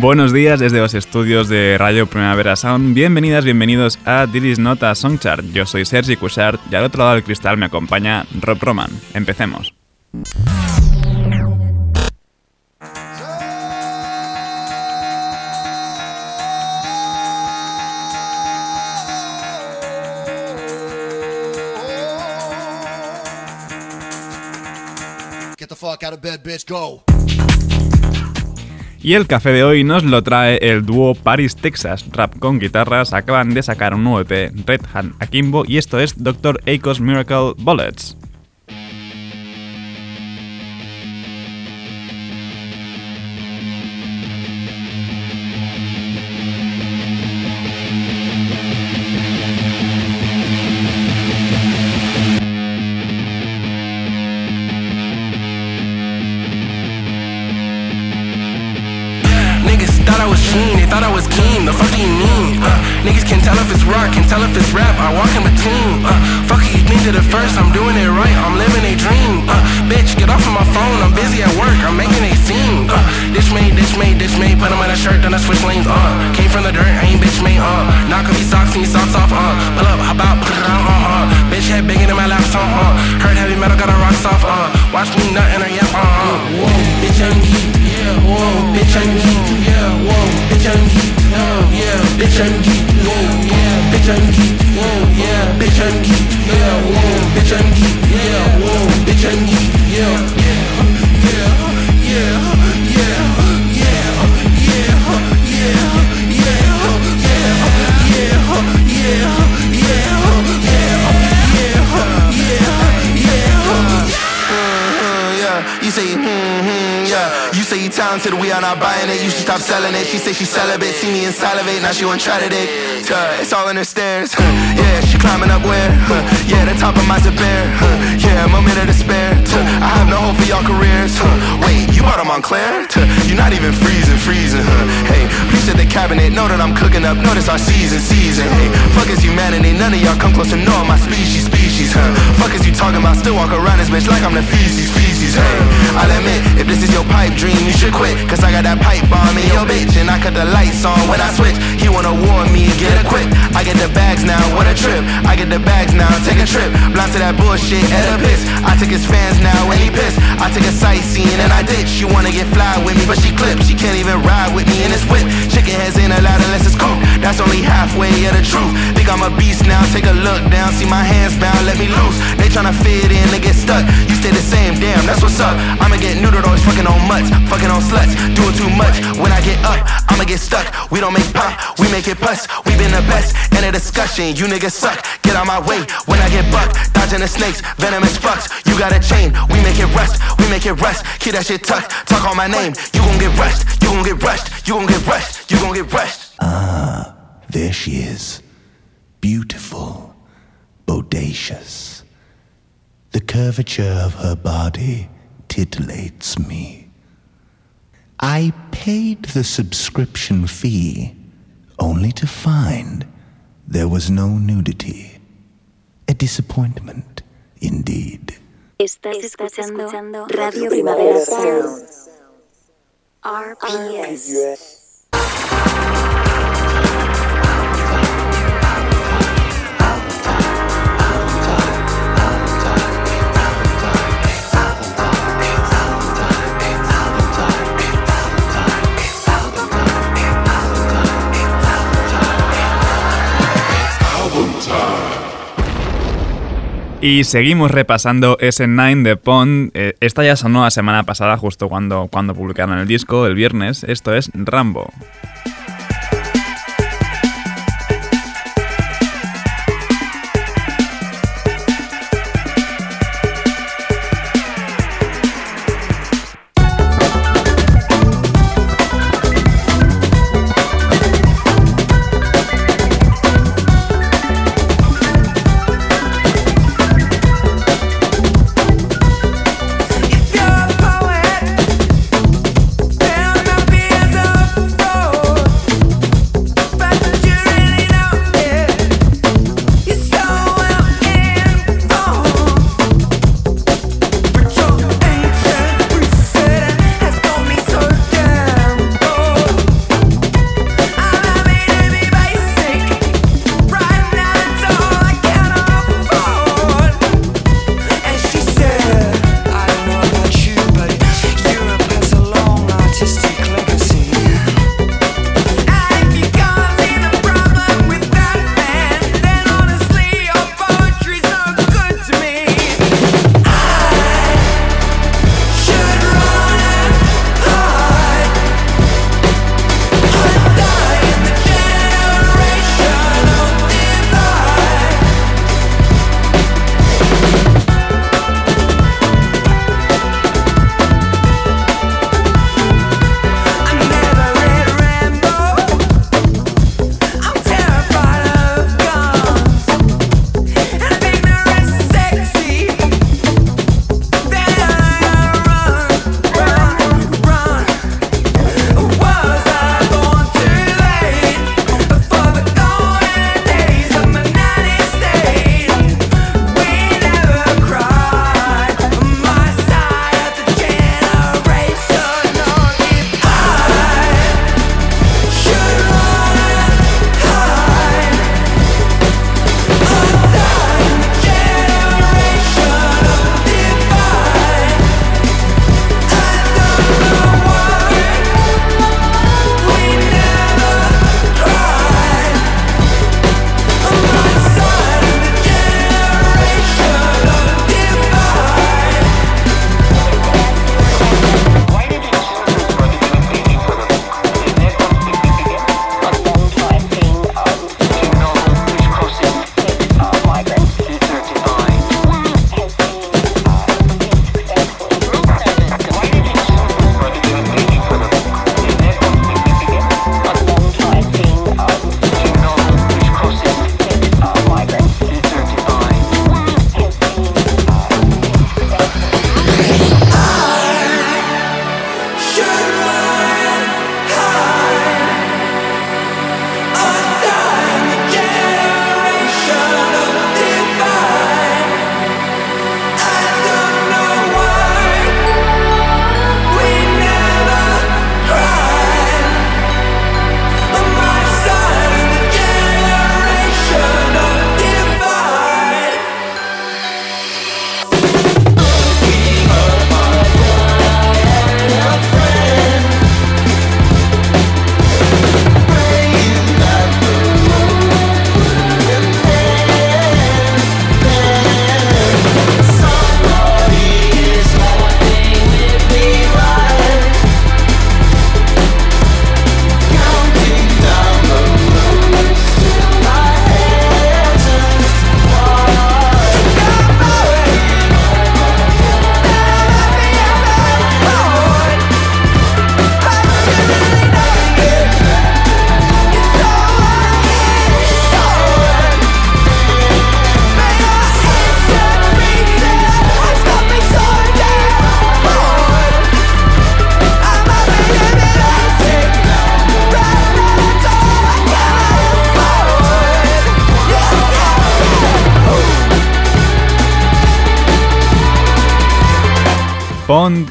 Buenos días desde los estudios de Radio Primavera Sound. Bienvenidas, bienvenidos a This is Not a Song Chart. Yo soy Sergi Cushart y al otro lado del cristal me acompaña Rob Roman. Empecemos. Get the fuck out of bed, bitch, go. Y el café de hoy nos lo trae el dúo Paris Texas, rap con guitarras, acaban de sacar un nuevo EP, Red Hand Akimbo, y esto es Dr. Akos Miracle Bullets. bitch made, uh. Knock off your socks and your socks off, uh. Pull up, hop out, put it on, uh, uh. Bitch head banging in my lap song, uh. Heard heavy metal, got a rocks off. uh. Watch me nut in her, yap. uh, uh. Whoa, bitch, I'm geek, yeah, whoa Bitch, I'm geek, yeah, whoa Bitch, I'm geek, yeah, yeah Bitch, I'm geek, whoa, yeah Bitch, I'm geek, whoa, yeah Bitch, I'm geek, yeah, whoa Bitch, I'm geek, yeah, whoa Bitch, I'm geek, yeah. Hmm, hmm, now she say she celebrate see me in Now she want try to dig. It's all in her stairs. Yeah, she climbing up where? Yeah, the top of my bear. Yeah, moment of despair. I have no hope for y'all careers. Wait, you bought a Montclair? You're not even freezing, freezing. Hey, please set the cabinet. Know that I'm cooking up. Notice our season, season. Hey, fuck is humanity. None of y'all come close to knowing my species, species. Fuck is you talking about? Still walk around this bitch like I'm the feces, feces. Hey, I'll admit, if this is your pipe dream, you should quit. Cause I got that pipe bomb in your bitch. And I cut the lights on when I switch. He wanna warn me, and get equipped. I get the bags now, what a trip. I get the bags now, take a trip. Blind to that bullshit, piss. I take his fans now when he piss. I take a sightseeing and I ditch. She wanna get fly with me, but she clips. She can't even ride with me in this whip. Chicken heads ain't allowed unless it's cooked. That's only halfway of the truth. Think I'm a beast now, take a look down. See my hands bound, let me loose. They tryna fit in, they get stuck. You stay the same, damn, that's what's up. I'ma get neutered, always fucking on mutts. Fucking on sluts, doing too much. When I get up, I'ma get stuck. We don't make pop, we make it pus. We been the best in a discussion. You niggas suck. Get out my way when I get bucked. Dodging the snakes, venomous fucks. You got a chain, we make it rust. We make it rust. Keep that shit tucked. Talk on my name. You gon' get rushed. You gon' get rushed. You gon' get rushed. You gon' get rushed. Ah, there she is. Beautiful, bodacious. The curvature of her body titillates me. I paid the subscription fee only to find there was no nudity. A disappointment, indeed. Estás escuchando Radio Primavera Sound. RPS. Y seguimos repasando S9 de Pond. Eh, esta ya sonó la semana pasada, justo cuando, cuando publicaron el disco, el viernes. Esto es Rambo.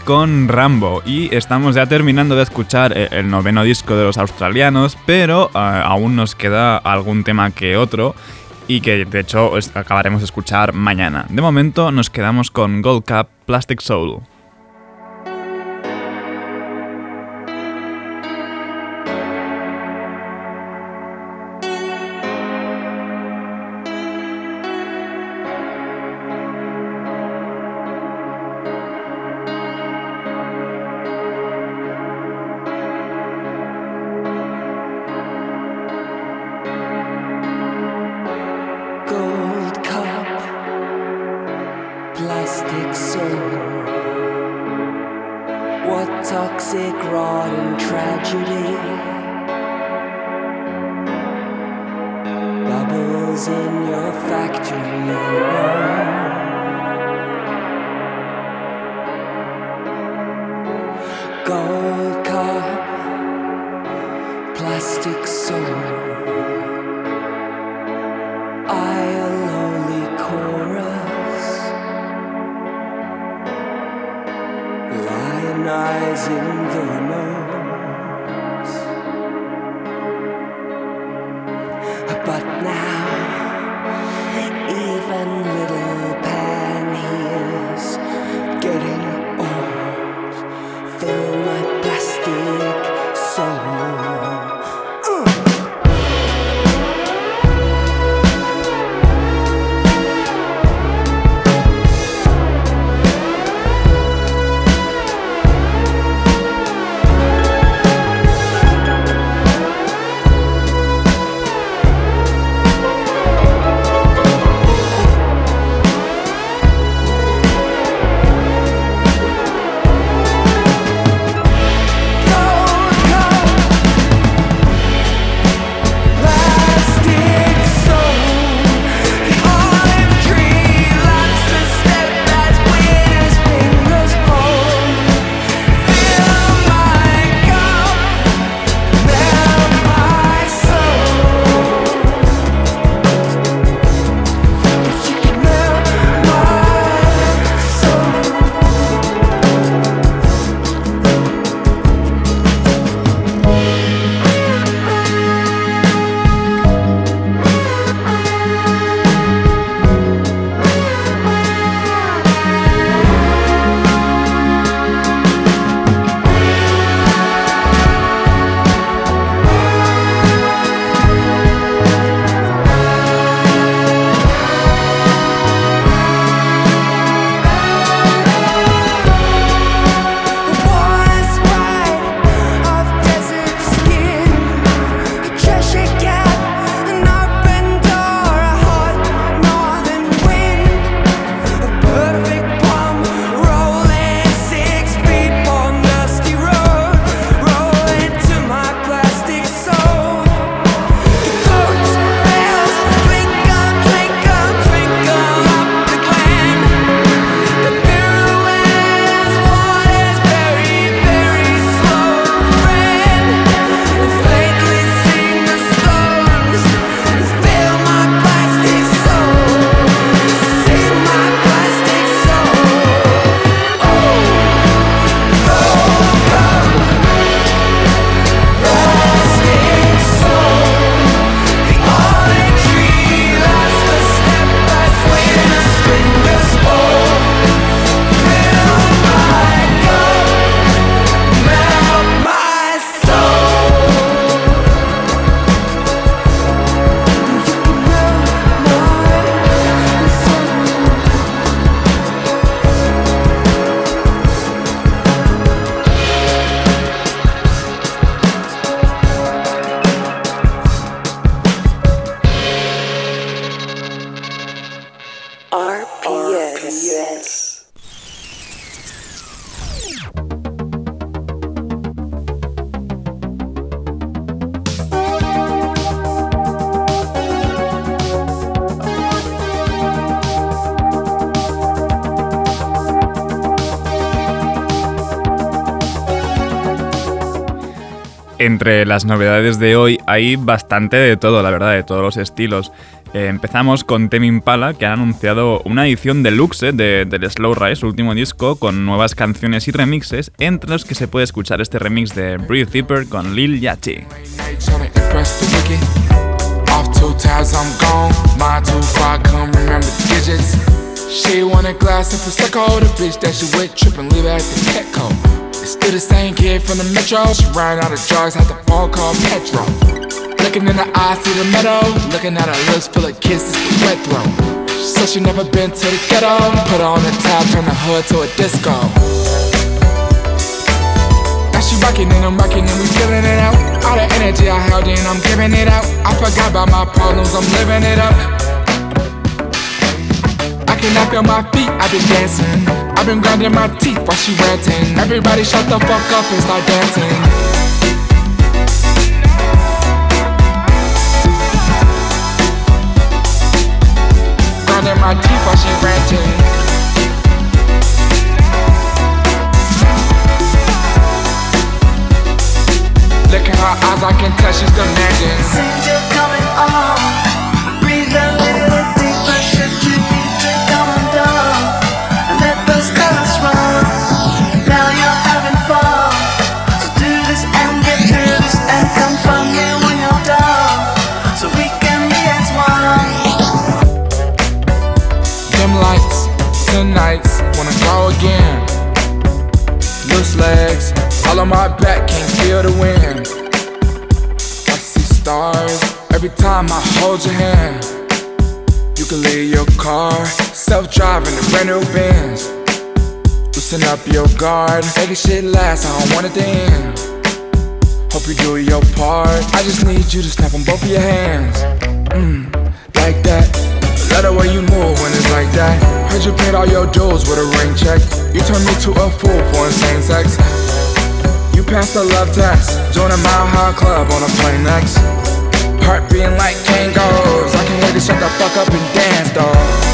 Con Rambo y estamos ya terminando de escuchar eh, el noveno disco de los australianos, pero eh, aún nos queda algún tema que otro y que de hecho acabaremos de escuchar mañana. De momento nos quedamos con Gold Cup Plastic Soul. Entre las novedades de hoy hay bastante de todo, la verdad, de todos los estilos. Eh, empezamos con Temi Impala, que han anunciado una edición deluxe eh, de, del Slow Rise, su último disco, con nuevas canciones y remixes, entre los que se puede escuchar este remix de Breathe Deeper con Lil Yachty. At still the same kid from the metro. She ran out of drugs, had the ball called Petro. Looking in the eyes, see the meadow. Looking at her lips full of kisses, the wet throat. She said she never been to the ghetto. Put her on the top, turn the hood to a disco. Now she rockin' and I'm rockin' and we feelin' it out. All the energy I held in, I'm giving it out. I forgot about my problems, I'm living it up. I cannot feel my feet, I've been dancing. I've been grinding my teeth while she ranting. Everybody shut the fuck up and start dancing. Grinding my teeth while she ranting. Look at her eyes, I can tell she's demanding. Since you're coming on, again. Loose legs, all on my back, can't feel the wind. I see stars every time I hold your hand. You can leave your car, self-driving the brand new Benz. Loosen up your guard, this shit last, I don't want it to end. Hope you do your part. I just need you to snap on both of your hands. Mm, like that. Love the way you move when it's like that. Heard you paid all your dues with a ring check. You turned me to a fool for insane sex. You passed the love test. Join a mile high club on a plane next. Heart beating like tangos. I can't wait to shut the fuck up and dance, dog.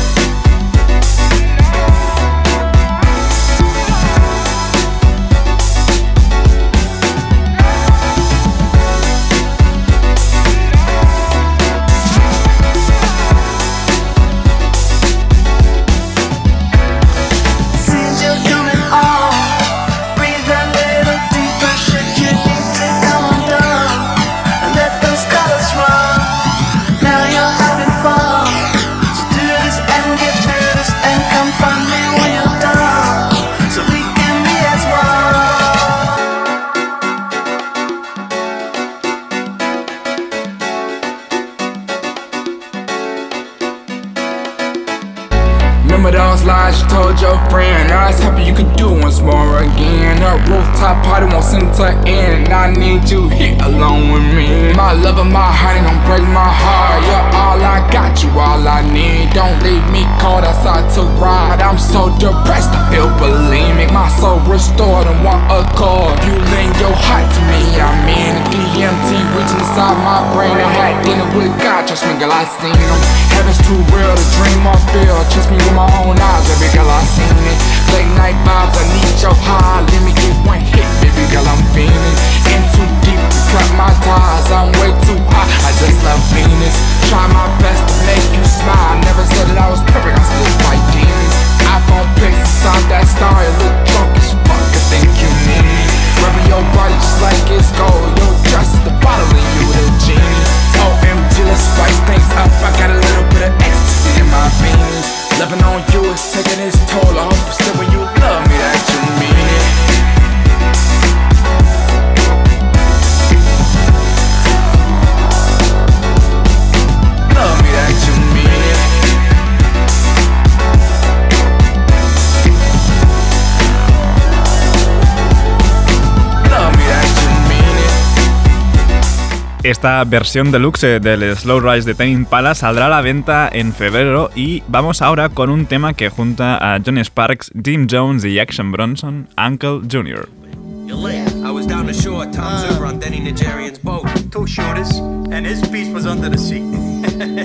Esta versión deluxe del Slow Rise de Ten Impala saldrá a la venta en febrero y vamos ahora con un tema que junta a Johnny Sparks, Jim Jones y Action Bronson, Uncle Jr. I was down the shore, Tom's over on Denny Nigerian's boat. Two shooters, and his piece was under the seat.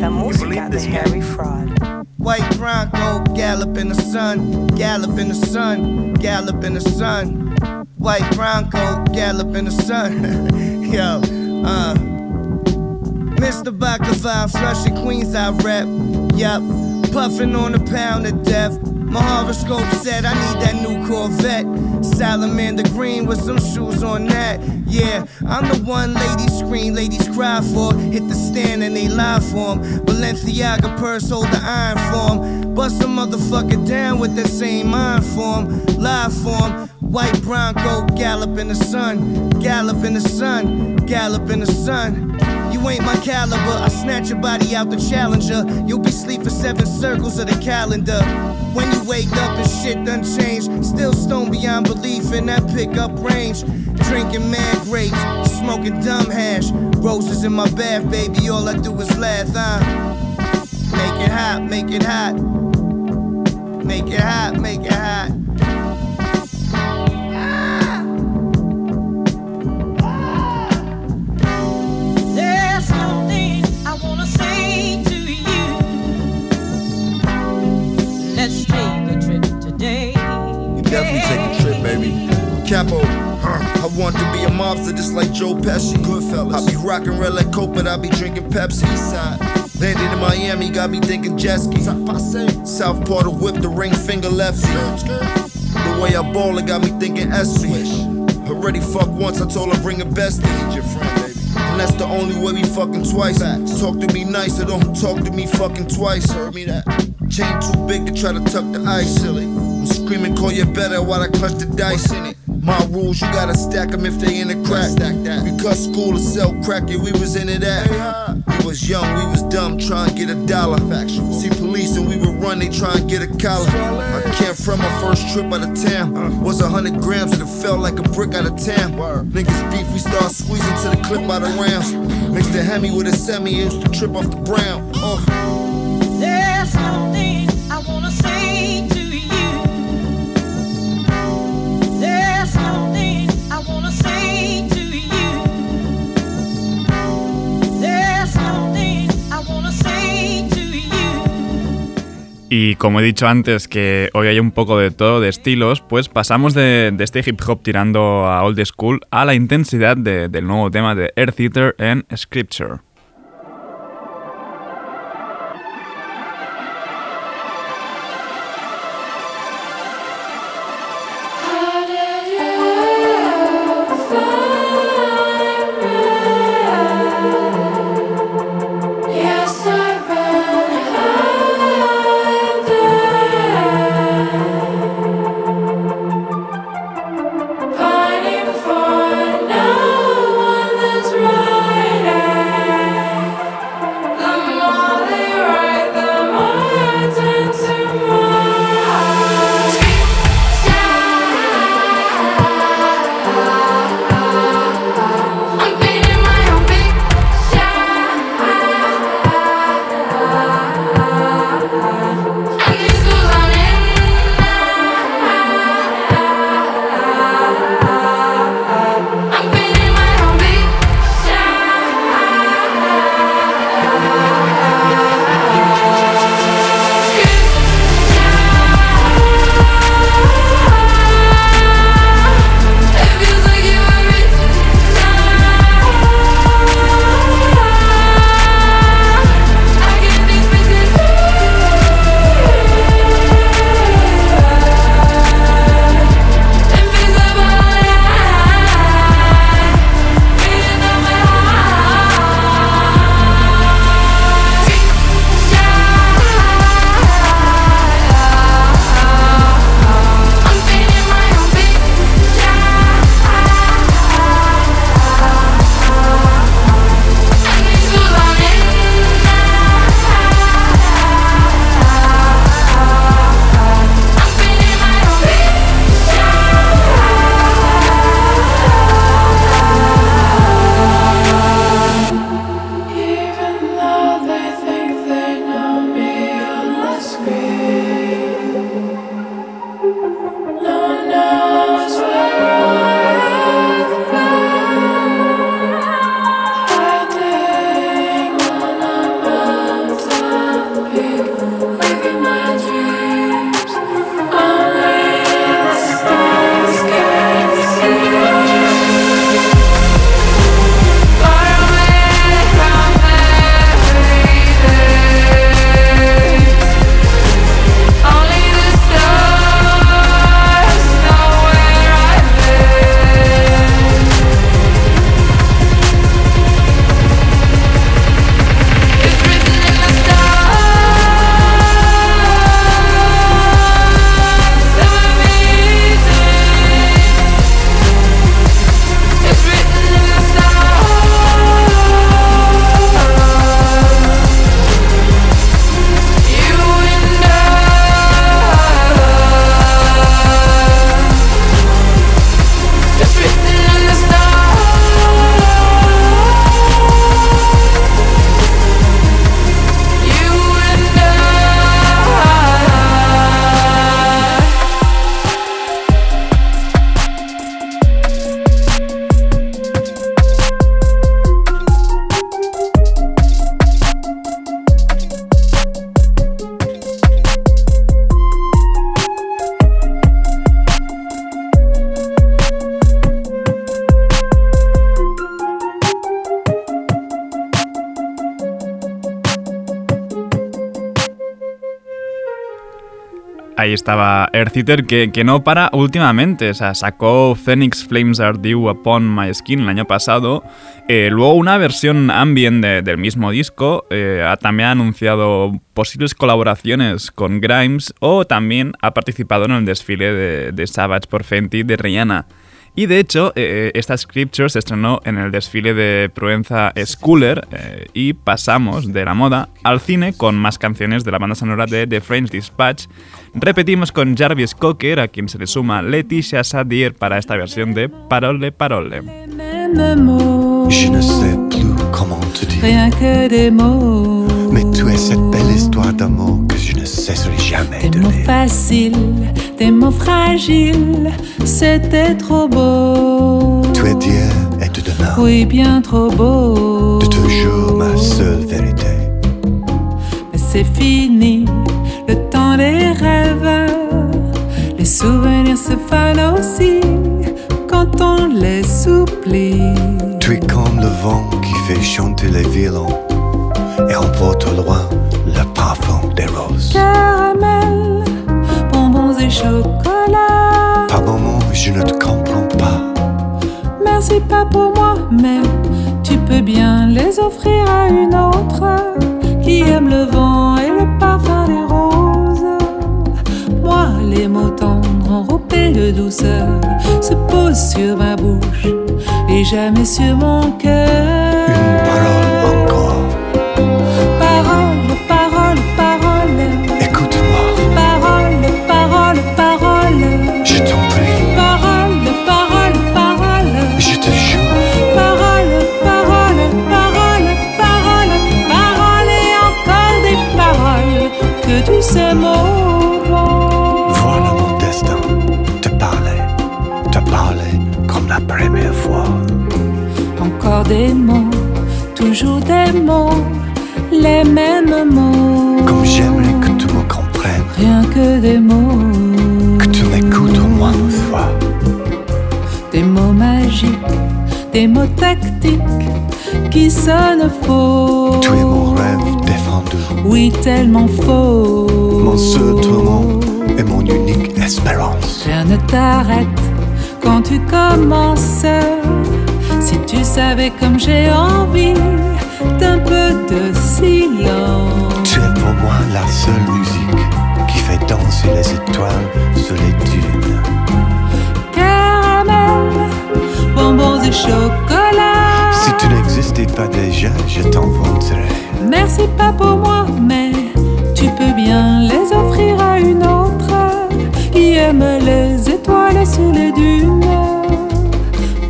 La música de Harry Fraud. White Bronco, gallop in the sun, gallop in the sun, gallop in the sun. White Bronco, gallop in the sun. Yo, uh. Mr. Baklava, flushing Queens, I rep. Yup, puffing on a pound of death. My horoscope said I need that new Corvette. Salamander green with some shoes on that. Yeah, I'm the one ladies scream, ladies cry for. Hit the stand and they lie for 'em. Balenciaga purse hold the iron for 'em. Bust a motherfucker down with that same iron form. Lie for 'em. White Bronco, gallop in the sun, gallop in the sun, gallop in the sun. You ain't my caliber, I snatch your body out the challenger. You'll be sleeping seven circles of the calendar. When you wake up and shit done changed, still stone beyond belief in that pickup range. Drinking mad grapes, smoking dumb hash. Roses in my bath, baby, all I do is laugh. Uh. Make it hot, make it hot. Make it hot, make it hot. Capo, huh, I want to be a mobster just like Joe Pesci. Goodfellas. I be rocking red like Coke, but I be drinking Pepsi. Side. Landed in Miami, got me thinking jet ski. South part of whip, the ring finger lefty. The way I ball, it got me thinking S-Swish. Already fucked once, I told her bring a bestie. Your friend, baby. And that's the only way we fucking twice. Talk to me nice, or don't talk to me fucking twice. Heard me that. Chain too big to try to tuck the ice. Silly. I'm screaming, call you better while I clutch the dice in it. My rules, you gotta stack them if they in the crack. Stack that. We cut school to sell crack, yeah, we was into that. We was young, we was dumb, trying to get a dollar. Factual. See police and we would run, they try and get a collar. I came from my first trip out of town. Uh. Was a hundred grams and it felt like a brick out of town. Niggas beef, we start squeezing to the clip out of rounds. Mixed the Hemi with a semi, it used to trip off the brown. Oh. There's something Y como he dicho antes que hoy hay un poco de todo de estilos, pues pasamos de, este hip hop tirando a old school a la intensidad de- del nuevo tema de Earth Eater en Scripture. Estaba Eartheater, que, que no para últimamente. O sea, sacó Phoenix Flames Are Due Upon My Skin el año pasado. Eh, luego una versión ambient de- del mismo disco. eh, ha también ha anunciado posibles colaboraciones con Grimes o también ha participado en el desfile de, de Savage por Fenty de Rihanna. Y de hecho, eh, esta Scripture se estrenó en el desfile de Provenza Schooler eh, y pasamos de la moda al cine con más canciones de la banda sonora de The French Dispatch. Repetimos con Jarvis Cocker, a quien se le suma Leticia Sadir para esta versión de Parole Parole. Je ne sais plus comment te dire. rien que des mots. Tu cette belle histoire d'amour que je ne cesserai jamais Des de mots lire. faciles, des mots fragiles, c'était trop beau. Tu es d'hier et de demain. Oui, bien trop beau. De toujours ma seule vérité. Mais c'est fini, le temps des rêves. Les souvenirs se fanent aussi quand on les oublie. Tu es comme le vent qui fait chanter les violons et emporte au loin le parfum des roses. Caramel, bonbons et chocolat. Par moments, je ne te comprends pas. Merci pas pour moi, mais tu peux bien les offrir à une autre qui aime le vent et le parfum des roses. Moi, les mots tendres enrobés de douceur se posent sur ma bouche et jamais sur mon cœur. Une parole les mêmes mots. Comme j'aimerais que tu me comprennes, Rien que des mots, que tu m'écoutes au moins une fois. des mots magiques, des mots tactiques qui sonnent faux. Tu es mon rêve défendu, Oui, tellement faux. mon seul tourment et mon unique espérance. Rien ne t'arrête quand tu commences. Si tu savais comme j'ai envie d'un peu de silence. Tu es pour moi la seule musique qui fait danser les étoiles sur les dunes. Caramel, bonbons et chocolat. Si tu n'existais pas déjà, je t'inventerais. Merci pas pour moi, mais tu peux bien les offrir à une autre qui aime les étoiles sur les dunes.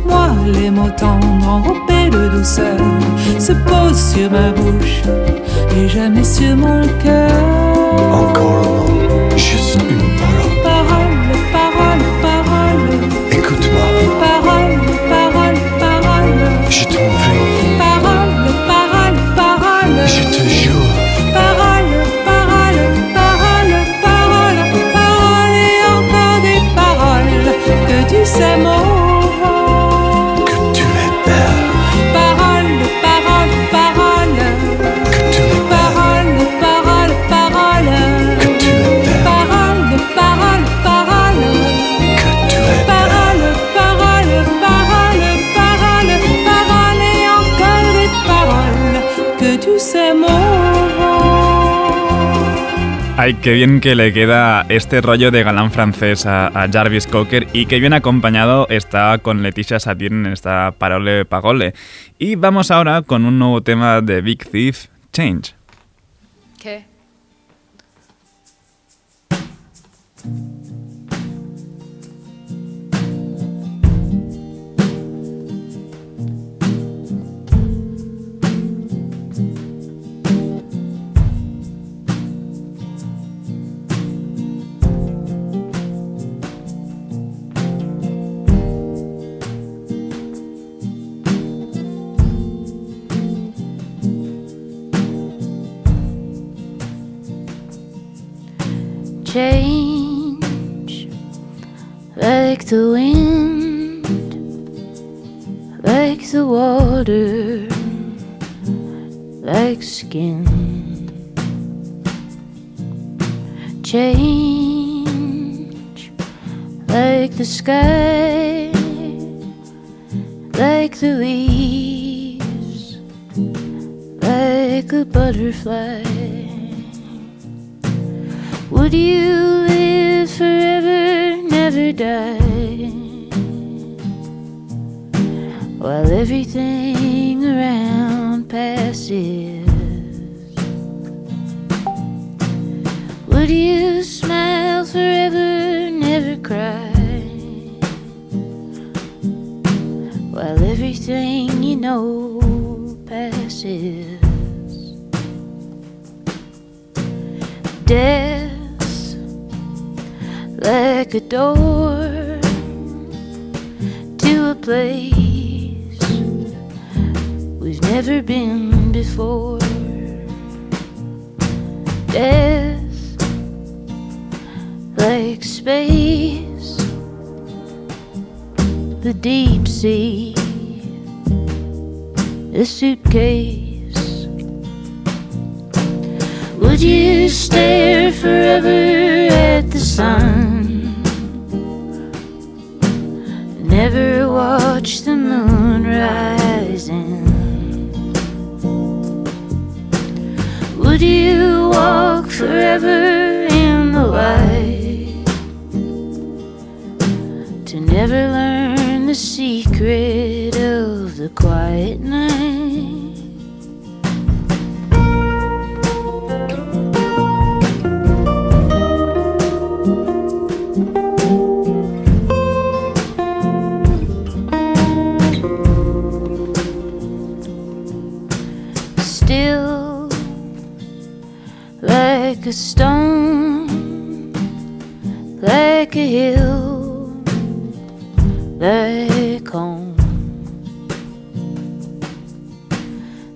Moi, les mots tendres enrobés de douceur se posent sur ma bouche et jamais sur mon cœur. Encore un juste une Qué bien que le queda este rollo de galán francés a, a Jarvis Cocker y qué bien acompañado está con Leticia Satir en esta Parole Pagole. Y vamos ahora con un nuevo tema de Big Thief, Change. ¿Qué? Change like the wind, like the water, like skin. Change like the sky, like the leaves, like a butterfly. Would you live forever, never die? While everything around passes. Would you smile forever, never cry? While everything you know passes. Death like a door to a place we've never been before. Death like space, the deep sea, a suitcase. Would you stare forever at the sun? Never watch the moon rising. Would you walk forever in the light to never learn the secret of the quiet night? A stone, like a hill, like home.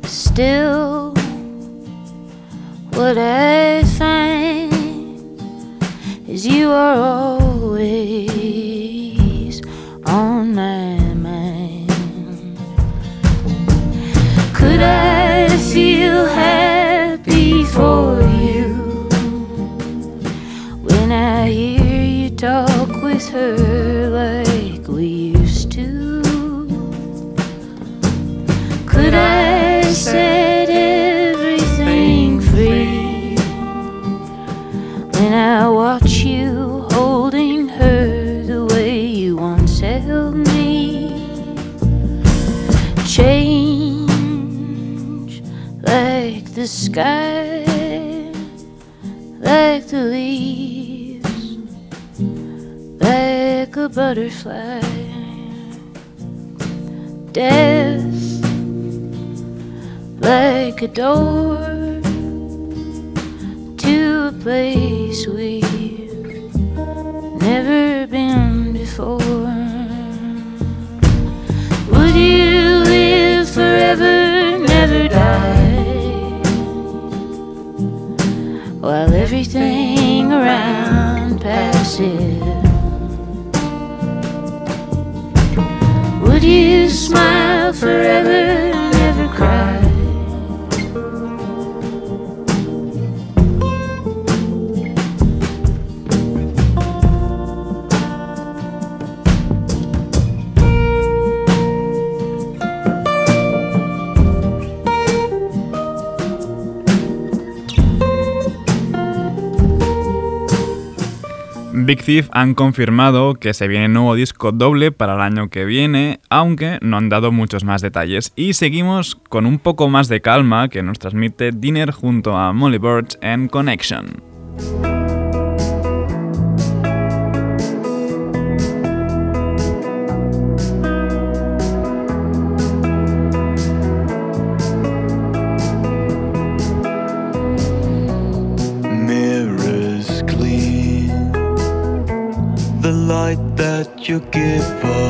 Still, what I find is you are always the sky, like the leaves, like a butterfly. Death like a door to a place we've never been before. Would you live forever, never die? While everything around passes. Would you smile forever, Big Thief han confirmado que se viene nuevo disco doble para el año que viene, aunque no han dado muchos más detalles. Y seguimos con un poco más de calma que nos transmite Dinner junto a Molly Birch en Connection. You give off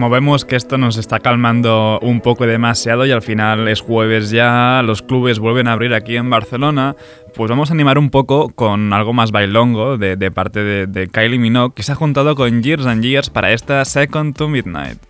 Como vemos que esto nos está calmando un poco demasiado y al final es jueves ya, los clubes vuelven a abrir aquí en Barcelona, pues vamos a animar un poco con algo más bailongo de, parte de, de Kylie Minogue que se ha juntado con Years and Years para esta Second to Midnight.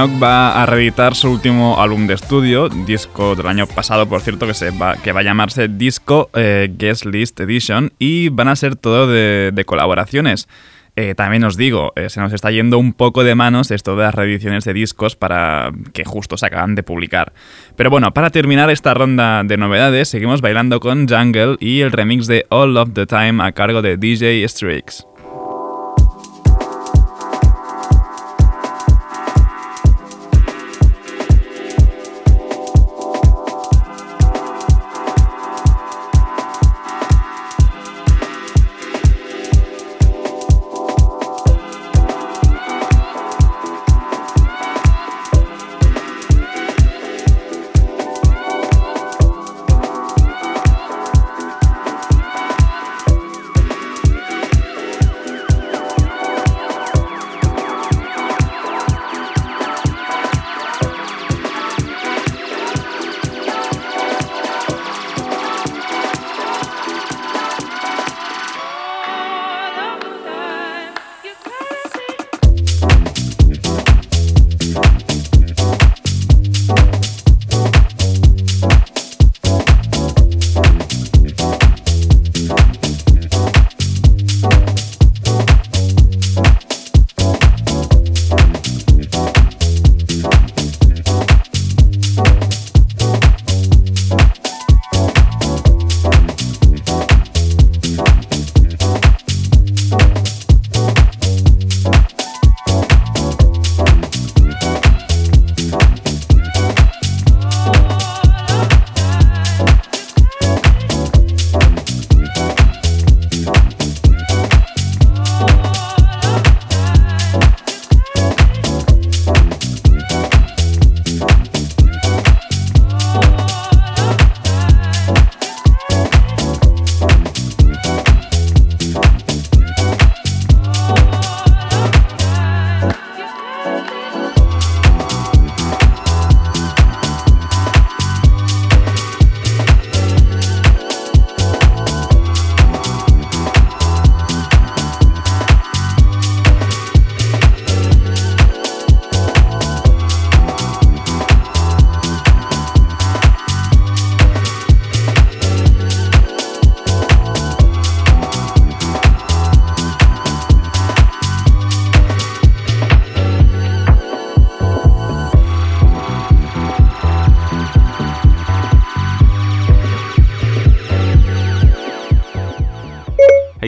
Minogue va a reeditar su último álbum de estudio, disco del año pasado, por cierto, que, se va, que va a llamarse Disco eh, Guest List Edition, y van a ser todo de, de colaboraciones. Eh, también os digo, eh, se nos está yendo un poco de manos esto de las reediciones de discos para que justo se acaban de publicar. Pero bueno, para terminar esta ronda de novedades, seguimos bailando con Jungle y el remix de All of the Time a cargo de DJ Strix.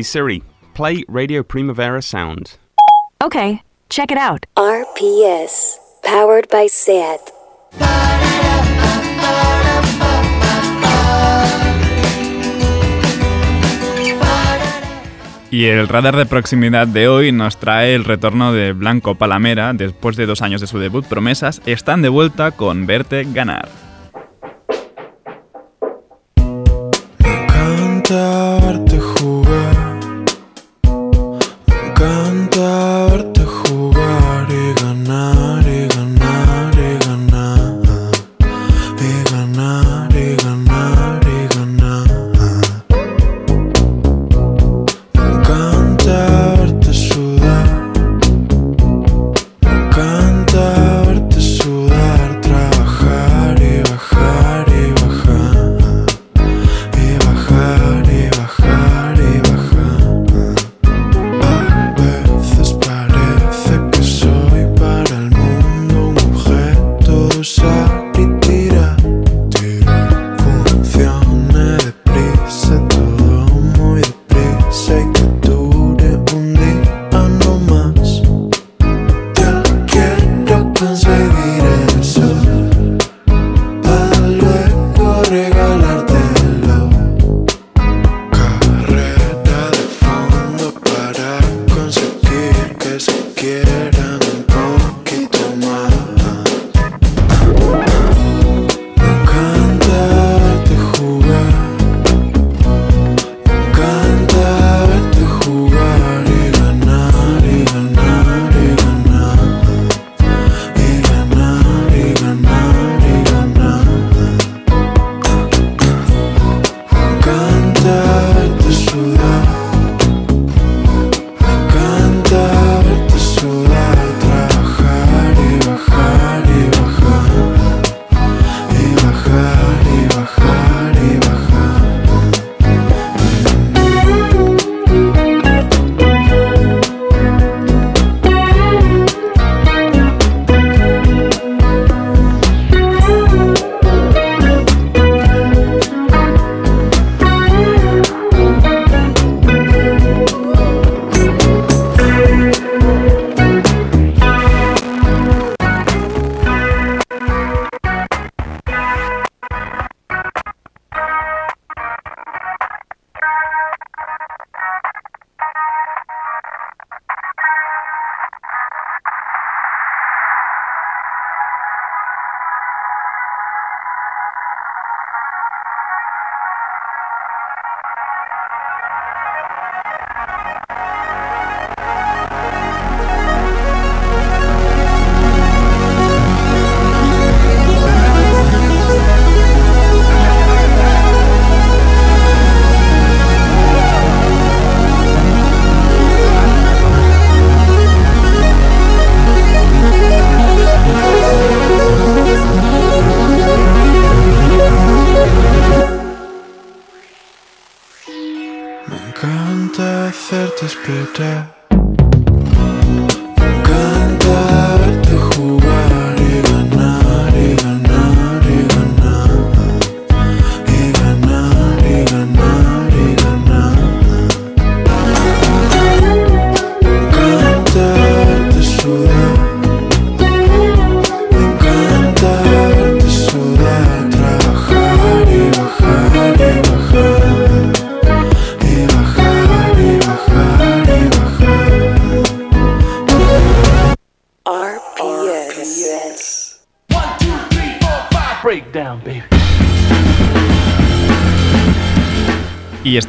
Hey Siri, play Radio Primavera Sound. Okay, check it out. RPS, powered by SAT. Y el radar de proximidad de hoy nos trae el retorno de Blanco Palamera. Después de dos años de su debut, Promesas están de vuelta con Verte Ganar. encanta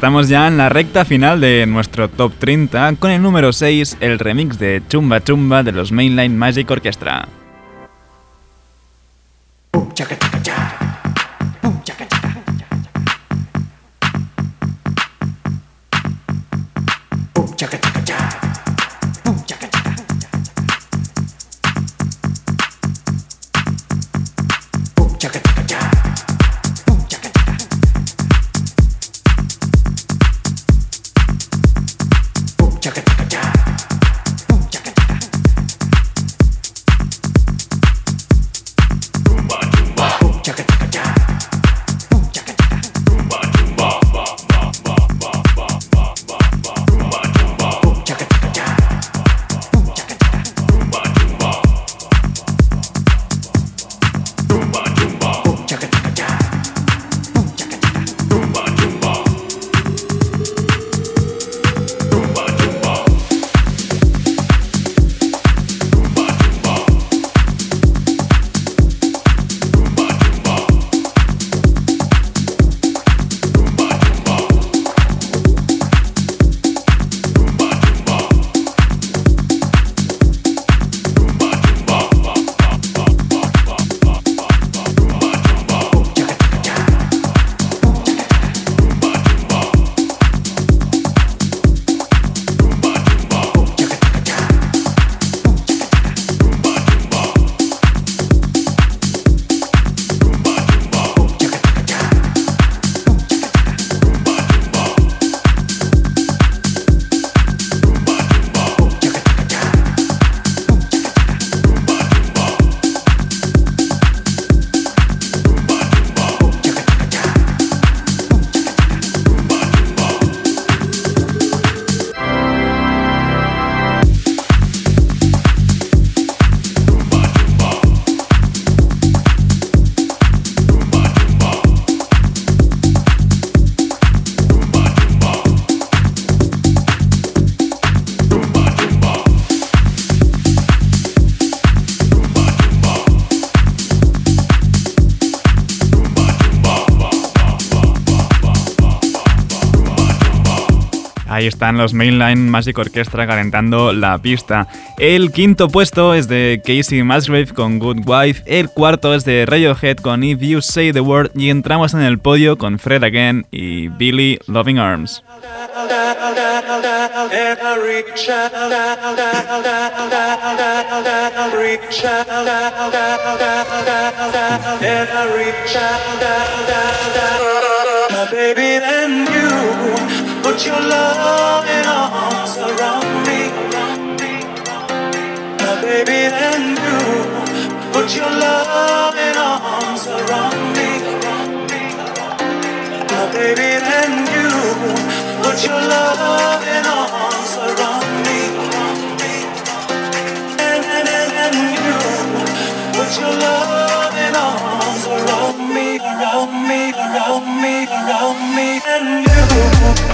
estamos ya en la recta final de nuestro top 30 con el número 6, el remix de Chumba Chumba de los Mainline Magic Orchestra. Ahí están los Mainline Magic Orchestra calentando la pista. El quinto puesto es de Casey Musgrave con Good Wife. El cuarto es de Radiohead con If You Say the Word. Y entramos en el podio con Fred Again y Billy Loving Arms. Put your loving arms around me. My baby, then you put your loving arms around me. My baby, then you put your loving arms around me. And, and, and, and you put your loving arms around me, around me, around me, around me, and you.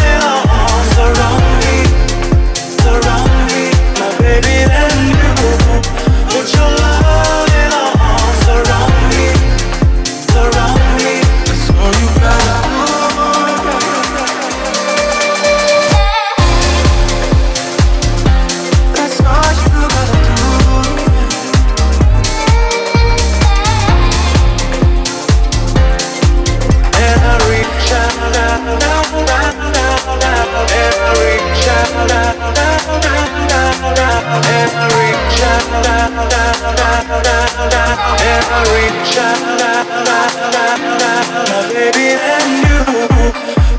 Baby and you,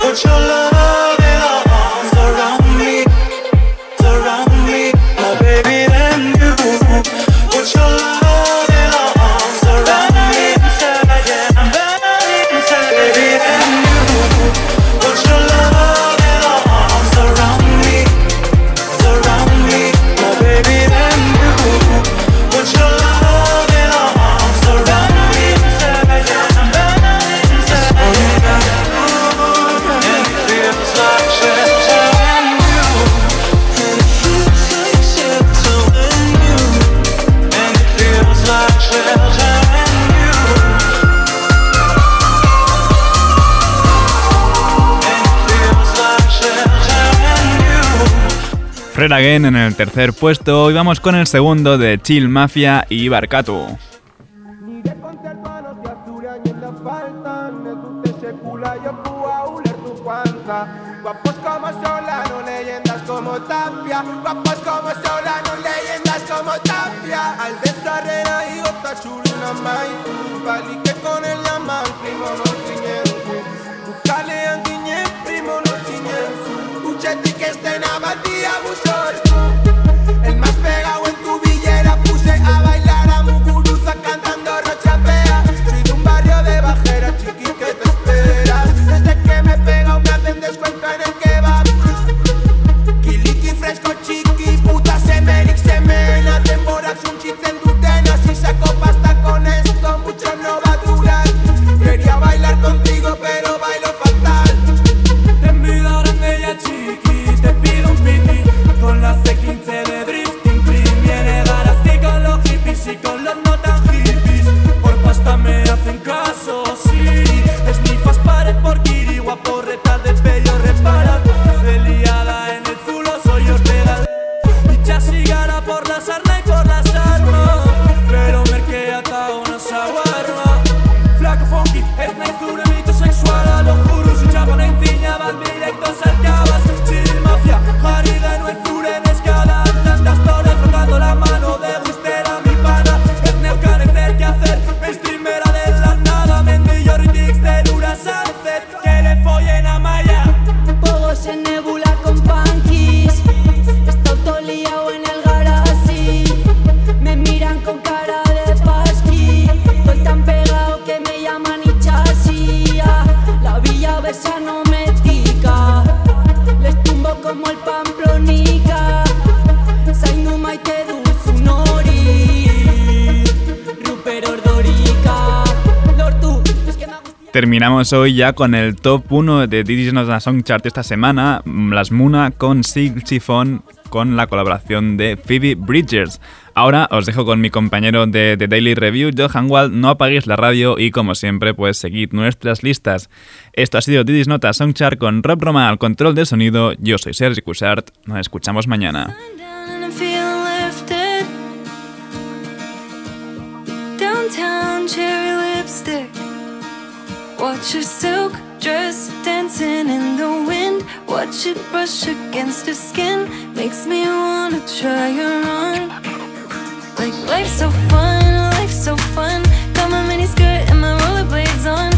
put your love Fred Again en el tercer puesto y vamos con el segundo de Chill Mafia y Barcato. hoy ya con el top 1 de Digital Song Chart esta semana, Las Muna con Silchifon con la colaboración de Phoebe Bridgers. Ahora os dejo con mi compañero de The Daily Review, Johan Wald. No apaguéis la radio y, como siempre, pues seguid nuestras listas. Esto ha sido Didis Nota Songchart con Rob Roma al control de sonido. Yo soy Sergi Cushart. Nos escuchamos mañana. downtown Watch your silk dress dancing in the wind. Watch it brush against your skin. Makes me wanna try her on. Like life's so fun, life's so fun. Got my mini skirt and my rollerblades on.